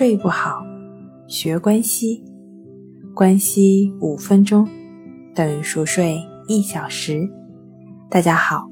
睡不好，学关西，关西五分钟等于熟睡一小时。大家好，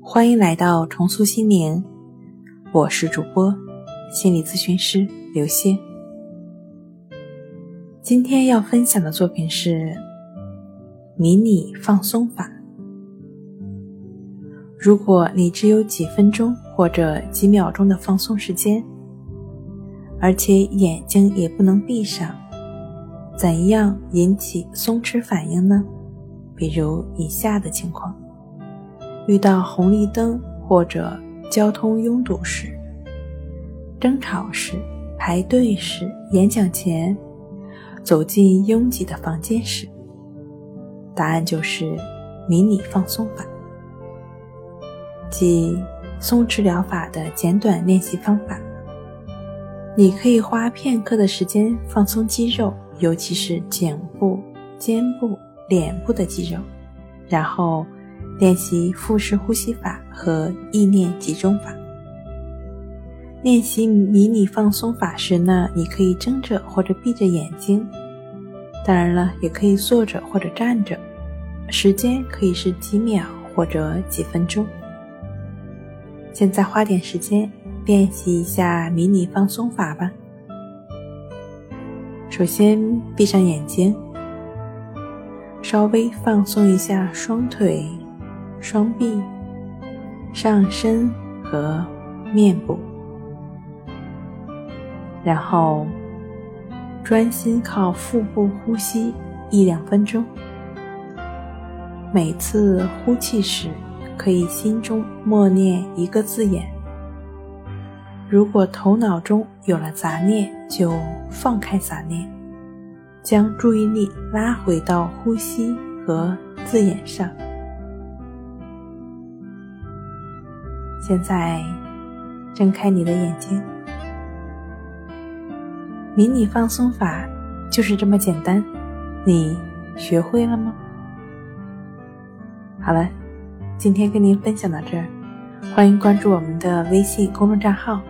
欢迎来到重塑心灵，我是主播心理咨询师刘星。今天要分享的作品是迷你放松法。如果你只有几分钟或者几秒钟的放松时间，而且眼睛也不能闭上，怎样引起松弛反应呢？比如以下的情况：遇到红绿灯或者交通拥堵时、争吵时、排队时、演讲前、走进拥挤的房间时。答案就是迷你放松法。即松弛疗法的简短练习方法。你可以花片刻的时间放松肌肉，尤其是颈部、肩部、脸部的肌肉，然后练习腹式呼吸法和意念集中法。练习迷你放松法时呢，你可以睁着或者闭着眼睛，当然了，也可以坐着或者站着，时间可以是几秒或者几分钟。现在花点时间练习一下迷你放松法吧。首先闭上眼睛，稍微放松一下双腿、双臂、上身和面部，然后专心靠腹部呼吸一两分钟。每次呼气时。可以心中默念一个字眼。如果头脑中有了杂念，就放开杂念，将注意力拉回到呼吸和字眼上。现在，睁开你的眼睛。迷你放松法就是这么简单，你学会了吗？好了。今天跟您分享到这儿，欢迎关注我们的微信公众账号“